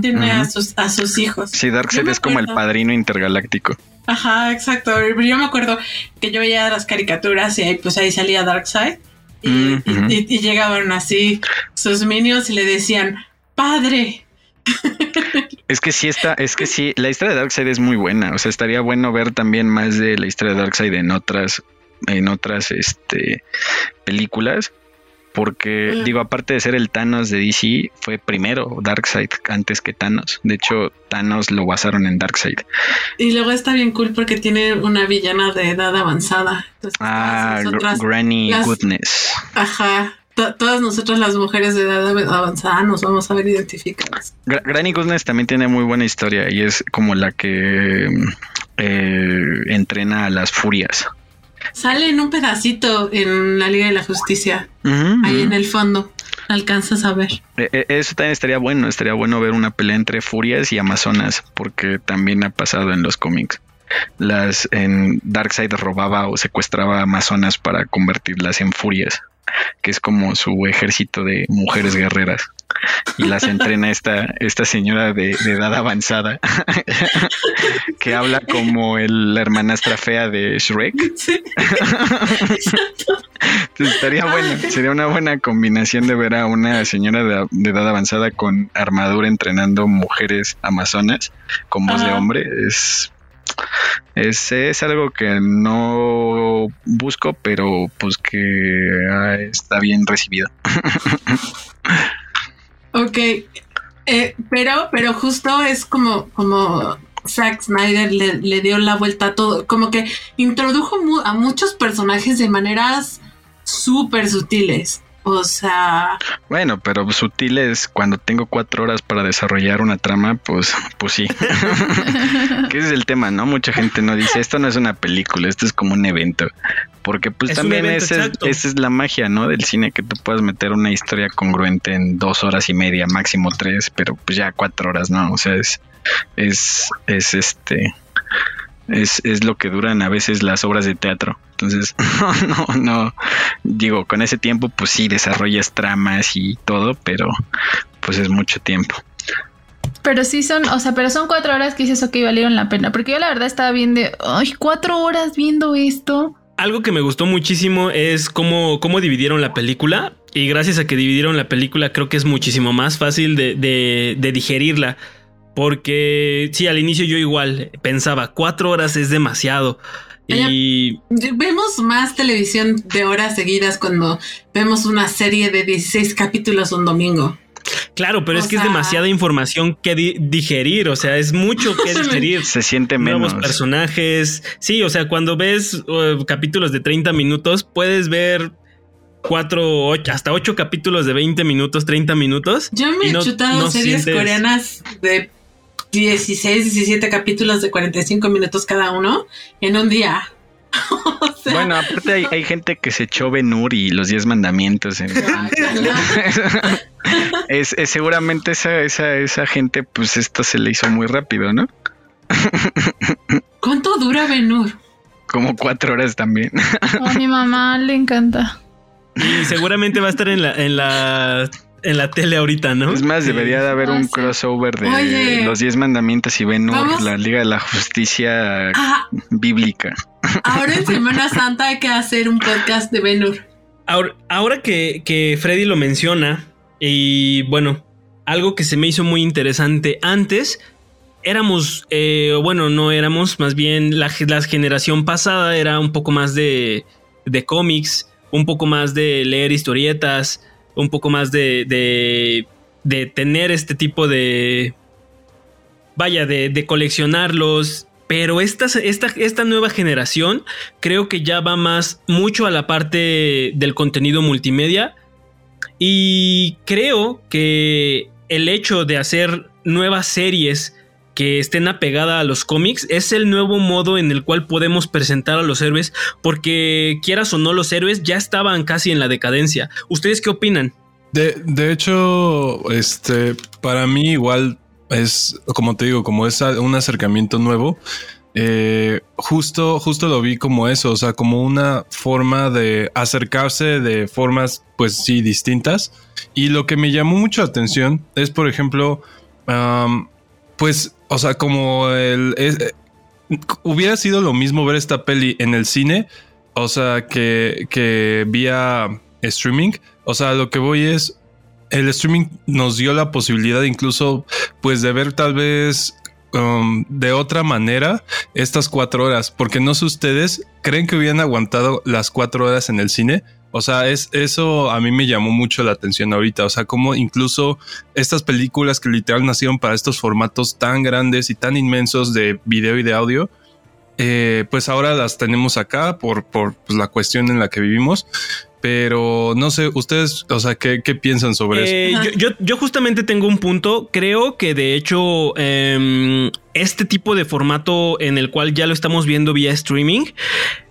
Tiene a, sus, a sus hijos. Sí, Darkseid es como el padrino intergaláctico. Ajá, exacto. Yo me acuerdo que yo veía las caricaturas y ahí, pues ahí salía Darkseid. Y, Mm, y- ujú. y- y llegaban así sus minions y le decían, padre. *laughs* Es que sí está, es que sí, la historia de Darkseid es muy buena. O sea, estaría bueno ver también más de la historia de Darkseid en otras, en otras este, películas. Porque, Mm. digo, aparte de ser el Thanos de DC, fue primero Darkseid antes que Thanos. De hecho, Thanos lo basaron en Darkseid. Y luego está bien cool porque tiene una villana de edad avanzada. Entonces, Ah, Granny las- Goodness. Ajá. To- Todas nosotras las mujeres de edad avanzada nos vamos a ver identificadas. Gra- Granny Goodness también tiene muy buena historia y es como la que eh, entrena a las furias. Sale en un pedacito en la Liga de la Justicia, ahí en el fondo. Alcanzas a ver. Eh, eh, Eso también estaría bueno, estaría bueno ver una pelea entre furias y amazonas, porque también ha pasado en los cómics. Las en Darkseid robaba o secuestraba amazonas para convertirlas en furias, que es como su ejército de mujeres guerreras. y las entrena esta, esta señora de, edad avanzada *laughs* que habla como el, la hermanastra fea de Shrek. *laughs* estaría bueno, sería una buena combinación de ver a una señora de, edad avanzada con armadura entrenando mujeres amazonas con voz de hombre. Es es, es, algo que no busco, pero pues que ah, está bien recibido. *laughs* ok, eh, pero, pero justo es como, como Zack Snyder le, dio la vuelta a todo, como que introdujo a muchos personajes de maneras súper sutiles. O sea. Bueno, pero sutil es cuando tengo cuatro horas para desarrollar una trama, pues, pues sí. *laughs* que ese es el tema, ¿no? Mucha gente no dice, esto no es una película, esto es como un evento. Porque pues también esa es la magia, ¿no? Del cine, que tú puedas meter una historia congruente en dos horas y media, máximo tres, pero pues ya cuatro horas, ¿no? O sea, es, es, es este es, es lo que duran a veces las obras de teatro. Entonces, *laughs* no, no, no, digo, con ese tiempo pues sí desarrollas tramas y todo, pero pues es mucho tiempo. Pero sí son, o sea, pero son cuatro horas que dices, ok, valieron la pena. Porque yo la verdad estaba viendo, ay, cuatro horas viendo esto. Algo que me gustó muchísimo es cómo, cómo dividieron la película. Y gracias a que dividieron la película, creo que es muchísimo más fácil de, de, de digerirla. Porque sí, al inicio yo igual pensaba, cuatro horas es demasiado. Y vemos más televisión de horas seguidas cuando vemos una serie de 16 capítulos un domingo. Claro, pero es que es demasiada información que digerir, o sea, es mucho que *laughs* digerir. Se siente menos. Nuevos personajes. Sí, o sea, cuando ves uh, capítulos de 30 minutos, puedes ver cuatro, ocho, hasta ocho capítulos de 20 minutos, 30 minutos. Yo me he chutado series coreanas de 16, 17 capítulos de 45 minutos cada uno en un día. *laughs* bueno, aparte hay, gente que se echó Benur y los 10 mandamientos. *laughs* es, seguramente esa, esa, esa gente, pues esto se le hizo muy rápido, ¿no? ¿Cuánto dura Benur? Como cuatro horas también. a mi mamá le encanta. Y seguramente va a estar en la, en la en la tele ahorita, ¿no? Es más, debería de haber un crossover de los 10 mandamientos y ven la Liga de la Justicia bíblica. Ahora en Semana *laughs* Santa hay que hacer un podcast de Benur. Ahora, que, Freddy lo menciona, y bueno, algo que se me hizo muy interesante antes, éramos, eh, bueno, no éramos, más bien la, la, generación pasada era un poco más de, de cómics, un poco más de leer historietas, un poco más de, de, tener este tipo de, vaya, de, coleccionarlos. Pero esta, esta, esta, nueva generación creo que ya va más mucho a la parte del contenido multimedia. Y creo que el hecho de hacer nuevas series que estén apegadas a los cómics es el nuevo modo en el cual podemos presentar a los héroes porque quieras o no los héroes ya estaban casi en la decadencia. ¿Ustedes qué opinan? De, de hecho, este, para mí igual es, como te digo, como es un acercamiento nuevo, eh, justo, justo lo vi como eso, o sea, como una forma de acercarse de formas, pues sí, distintas. Y lo que me llamó mucho la atención es, por ejemplo, pues o sea, como el... Eh, hubiera sido lo mismo ver esta peli en el cine, o sea, que, que vía streaming. O sea, lo que voy es, el streaming nos dio la posibilidad incluso, pues, de ver tal vez um, de otra manera estas cuatro horas, porque no sé ustedes, ¿creen que hubieran aguantado las cuatro horas en el cine? O sea, es, eso a mí me llamó mucho la atención ahorita. O sea, como incluso estas películas que literal nacieron para estos formatos tan grandes y tan inmensos de video y de audio, eh, pues ahora las tenemos acá por, por pues, la cuestión en la que vivimos. Pero no sé, ustedes, o sea, ¿qué, piensan sobre eso? Eh, yo, yo, justamente tengo un punto. Creo que de hecho, em, este tipo de formato en el cual ya lo estamos viendo vía streaming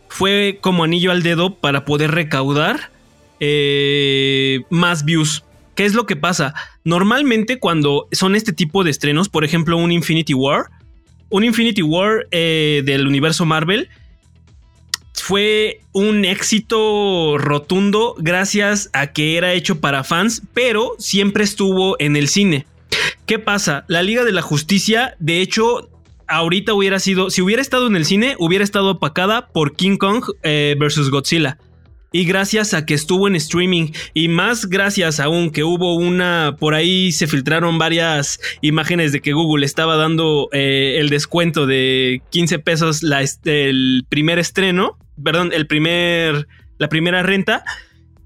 fue como anillo al dedo para poder recaudar eh, más views. ¿Qué es lo que pasa? Normalmente cuando son este tipo de estrenos, por ejemplo un Infinity War, un Infinity War eh, del universo Marvel, fue un éxito rotundo gracias a que era hecho para fans, pero siempre estuvo en el cine. ¿Qué pasa? La Liga de la Justicia, de hecho, ahorita hubiera sido, si hubiera estado en el cine, hubiera estado opacada por King Kong eh, versus Godzilla. Y gracias a que estuvo en streaming y más gracias aún que hubo una, por ahí se filtraron varias imágenes de que Google estaba dando eh, el descuento de 15 pesos la, el primer estreno, perdón, el primer, la primera renta.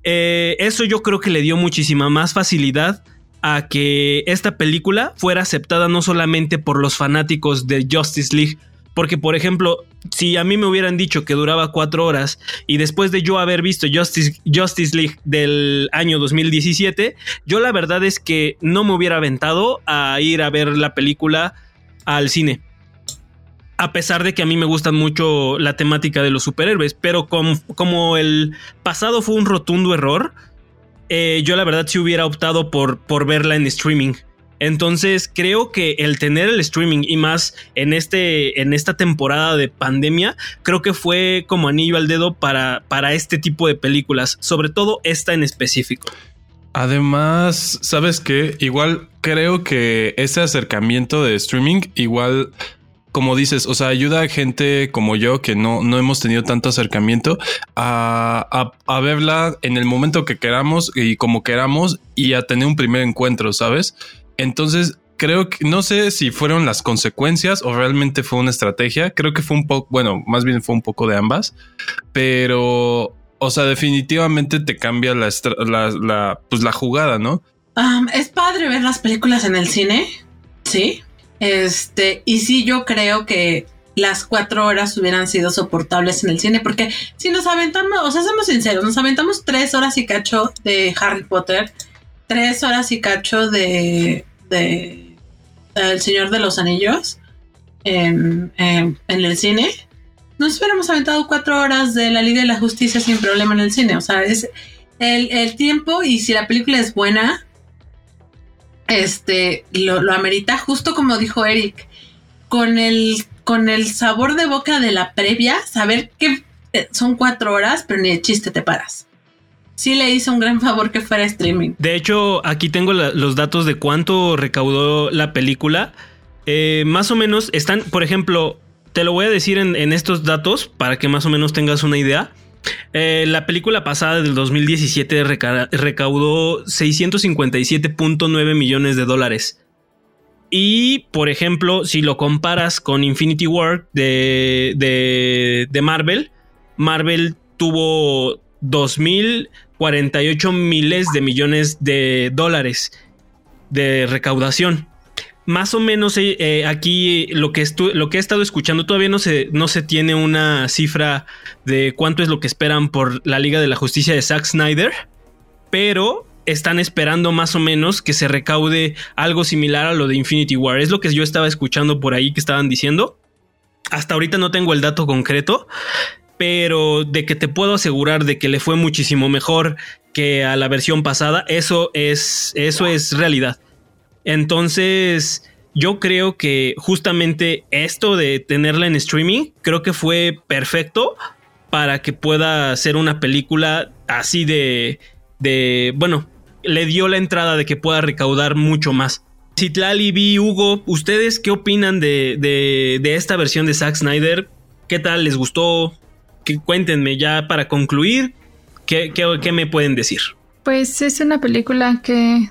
Eh, eso yo creo que le dio muchísima más facilidad a que esta película fuera aceptada no solamente por los fanáticos de Justice League, porque por ejemplo, si a mí me hubieran dicho que duraba cuatro horas y después de yo haber visto Justice, Justice League del año 2017, yo la verdad es que no me hubiera aventado a ir a ver la película al cine. A pesar de que a mí me gusta mucho la temática de los superhéroes, pero como, como el pasado fue un rotundo error, eh, yo la verdad sí hubiera optado por, por verla en streaming. Entonces creo que el tener el streaming y más en, este, en esta temporada de pandemia, creo que fue como anillo al dedo para, para este tipo de películas, sobre todo esta en específico. Además, ¿sabes qué? Igual creo que ese acercamiento de streaming igual como dices, o sea, ayuda a gente como yo que no, no hemos tenido tanto acercamiento a, a, verla en el momento que queramos y como queramos y a tener un primer encuentro, ¿sabes? Entonces, creo que no sé si fueron las consecuencias o realmente fue una estrategia. Creo que fue un poco, bueno, más bien fue un poco de ambas, pero, o sea, definitivamente te cambia la, la, pues la jugada, ¿no? es padre ver las películas en el cine, sí este, y sí, yo creo que las cuatro horas hubieran sido soportables en el cine, porque si nos aventamos, o sea, seamos sinceros, nos aventamos tres horas y cacho de Harry Potter, tres horas y cacho de, de, El Señor de los Anillos en, en, el cine, nos hubiéramos aventado cuatro horas de la Liga de la Justicia sin problema en el cine, o sea, es el, el tiempo y si la película es buena, este, lo, amerita, justo como dijo Eric, con el, con el sabor de boca de la previa, saber que eh, son cuatro horas, pero ni de chiste te paras. Sí le hizo un gran favor que fuera streaming. De hecho, aquí tengo los datos de cuánto recaudó la película. Eh, más o menos están, por ejemplo, te lo voy a decir en, en estos datos para que más o menos tengas una idea. Eh, la película pasada del 2017 recaudó 657.9 millones de dólares. Y, por ejemplo, si lo comparas con Infinity War de, de, de Marvel, Marvel tuvo 2.048 miles de millones de dólares de recaudación más o menos eh, eh, aquí lo que, lo que he estado escuchando todavía no se, no se tiene una cifra de cuánto es lo que esperan por la Liga de la Justicia de Zack Snyder, pero están esperando más o menos que se recaude algo similar a lo de Infinity War. Es lo que yo estaba escuchando por ahí que estaban diciendo. Hasta ahorita no tengo el dato concreto, pero de que te puedo asegurar de que le fue muchísimo mejor que a la versión pasada, eso es, eso es realidad. Entonces, yo creo que justamente esto de tenerla en streaming, creo que fue perfecto para que pueda ser una película así de, de, bueno, le dio la entrada de que pueda recaudar mucho más. Citlali, Vi, Hugo, ¿ustedes qué opinan de, de, esta versión de Zack Snyder? ¿Qué tal? ¿Les gustó? cuéntenme ya para concluir, ¿qué, qué me pueden decir? Pues es una película que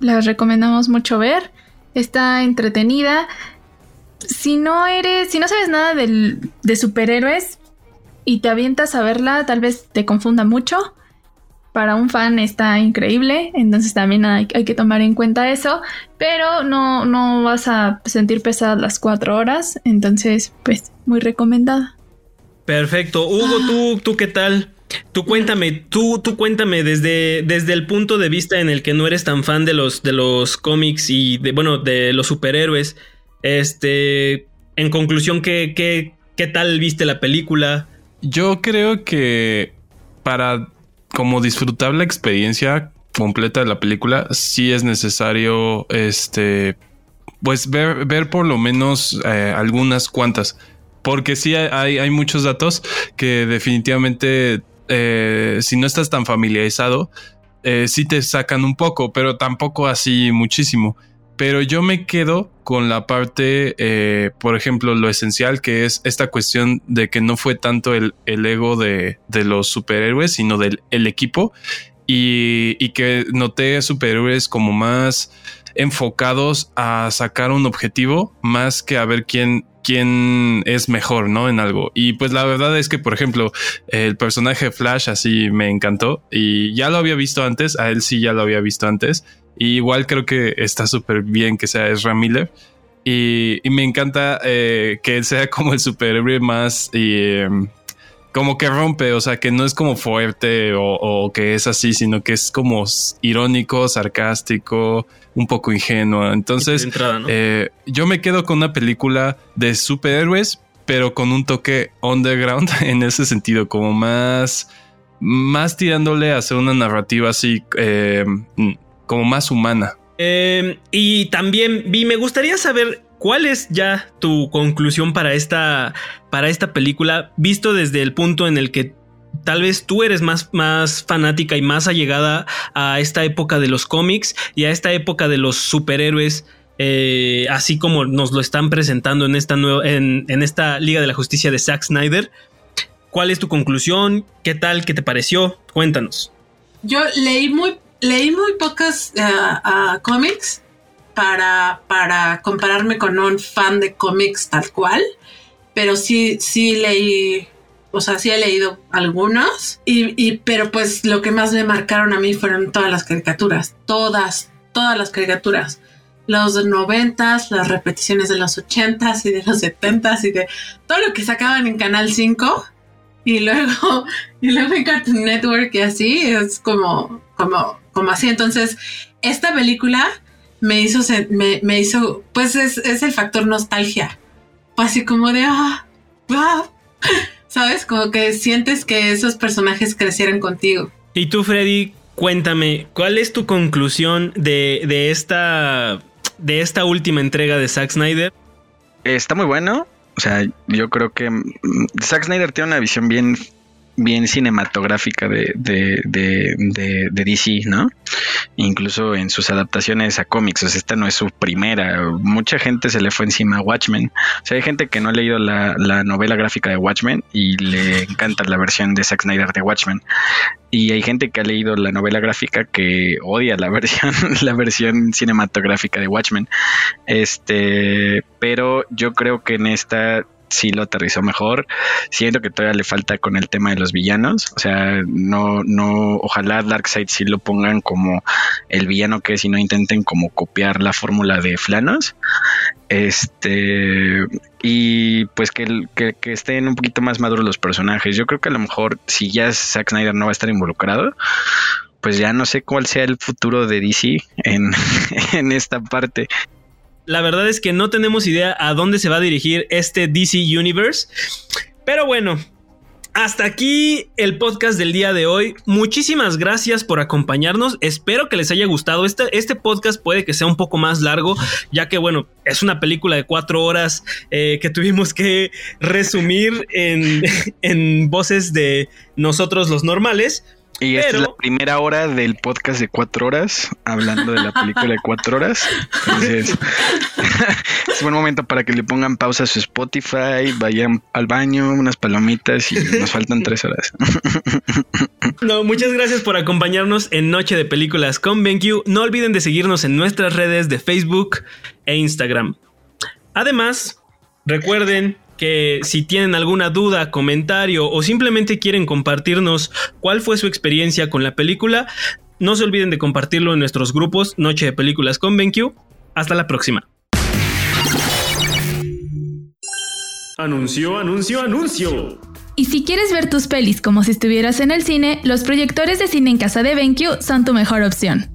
la recomendamos mucho ver. Está entretenida. Si no eres, si no sabes nada de superhéroes y te avientas a verla, tal vez te confunda mucho. Para un fan está increíble, entonces también hay, que tomar en cuenta eso, pero no, no vas a sentir pesadas las cuatro horas, entonces pues muy recomendada. Perfecto. Hugo, ¿tú, tú qué tal? Tú cuéntame, tú, tú cuéntame desde, desde el punto de vista en el que no eres tan fan de los, de los cómics y de, bueno, de los superhéroes. Este, en conclusión, ¿qué, qué, qué tal viste la película? Yo creo que para como disfrutar la experiencia completa de la película, sí es necesario, este, pues ver, ver por lo menos eh, algunas cuantas porque sí hay, hay muchos datos que definitivamente eh, si no estás tan familiarizado, eh, sí te sacan un poco, pero tampoco así muchísimo. Pero yo me quedo con la parte, eh, por ejemplo, lo esencial que es esta cuestión de que no fue tanto el, ego de, los superhéroes, sino del el equipo. Y, y, que noté superhéroes como más enfocados a sacar un objetivo más que a ver quién quién es mejor, ¿no? En algo. Y pues la verdad es que, por ejemplo, el personaje Flash así me encantó y ya lo había visto antes, a él sí ya lo había visto antes. Y igual creo que está súper bien que sea Ezra Miller. Y, me encanta eh, que él sea como el superhéroe más... Eh, como que rompe, o sea, que no es como fuerte o, que es así, sino que es como irónico, sarcástico, un poco ingenuo. Entonces, eh, yo me quedo con una película de superhéroes, pero con un toque underground *laughs* en ese sentido, como más, más tirándole a hacer una narrativa así, eh, como más humana. Eh, y también, Vi, me gustaría saber ¿Cuál es ya tu conclusión para esta, para esta película, visto desde el punto en el que tal vez tú eres más, más fanática y más allegada a esta época de los cómics y a esta época de los superhéroes? Eh, así como nos lo están presentando en esta, nueva, en, esta Liga de la Justicia de Zack Snyder. ¿Cuál es tu conclusión? ¿Qué tal? ¿Qué te pareció? Cuéntanos. Yo leí muy, leí muy pocas eh, cómics para, para compararme con un fan de cómics tal cual, pero sí, sí leí, o sea, sí he leído algunos, y, pero pues lo que más me marcaron a mí fueron todas las caricaturas, todas, todas las caricaturas. Los noventas, las repeticiones de los ochentas y de los setentas y de todo lo que sacaban en Canal 5 y luego, *laughs* y luego en Cartoon Network y así, es como, como, como así. Entonces, esta película me hizo, me, me hizo, pues es, el factor nostalgia. Así como de, ah, ah, *laughs* ¿sabes? Como que sientes que esos personajes crecieron contigo. Y tú, Freddy, cuéntame, ¿cuál es tu conclusión de, de esta, de esta última entrega de Zack Snyder? Está muy bueno. O sea, yo creo que mm, Zack Snyder tiene una visión bien bien cinematográfica de, de, de, de, DC, ¿no? Incluso en sus adaptaciones a cómics. Esta no es su primera. Mucha gente se le fue encima a Watchmen. O sea, hay gente que no ha leído la, la novela gráfica de Watchmen y le encanta la versión de Zack Snyder de Watchmen. Y hay gente que ha leído la novela gráfica que odia la *laughs* versión, la versión cinematográfica de Watchmen. Este, pero yo creo que en esta sí lo aterrizó mejor. Siento que todavía le falta con el tema de los villanos. O sea, no, no, ojalá Darkseid sí lo pongan como el villano que es y no intenten como copiar la fórmula de Flanos. Este, y pues que, que, que, estén un poquito más maduros los personajes. Yo creo que a lo mejor si ya Zack Snyder no va a estar involucrado, pues ya no sé cuál sea el futuro de DC en, *laughs* en esta parte. La verdad es que no tenemos idea a dónde se va a dirigir este DC Universe. Pero bueno, hasta aquí el podcast del día de hoy. Muchísimas gracias por acompañarnos. Espero que les haya gustado. Este, este podcast puede que sea un poco más largo, ya que, bueno, es una película de cuatro horas eh, que tuvimos que resumir en, *laughs* en voces de nosotros los normales. Y esta es la primera hora del podcast de cuatro horas, hablando de la película de cuatro horas. Entonces, *laughs* es buen momento para que le pongan pausa a su Spotify, vayan al baño, unas palomitas y nos faltan tres horas. *laughs* no, muchas gracias por acompañarnos en Noche de Películas con BenQ. No olviden de seguirnos en nuestras redes de Facebook e Instagram. Además, recuerden que si tienen alguna duda, comentario o simplemente quieren compartirnos cuál fue su experiencia con la película, no se olviden de compartirlo en nuestros grupos Noche de Películas con BenQ. Hasta la próxima. Anuncio, anuncio, anuncio. Y si quieres ver tus pelis como si estuvieras en el cine, los proyectores de cine en casa de BenQ son tu mejor opción.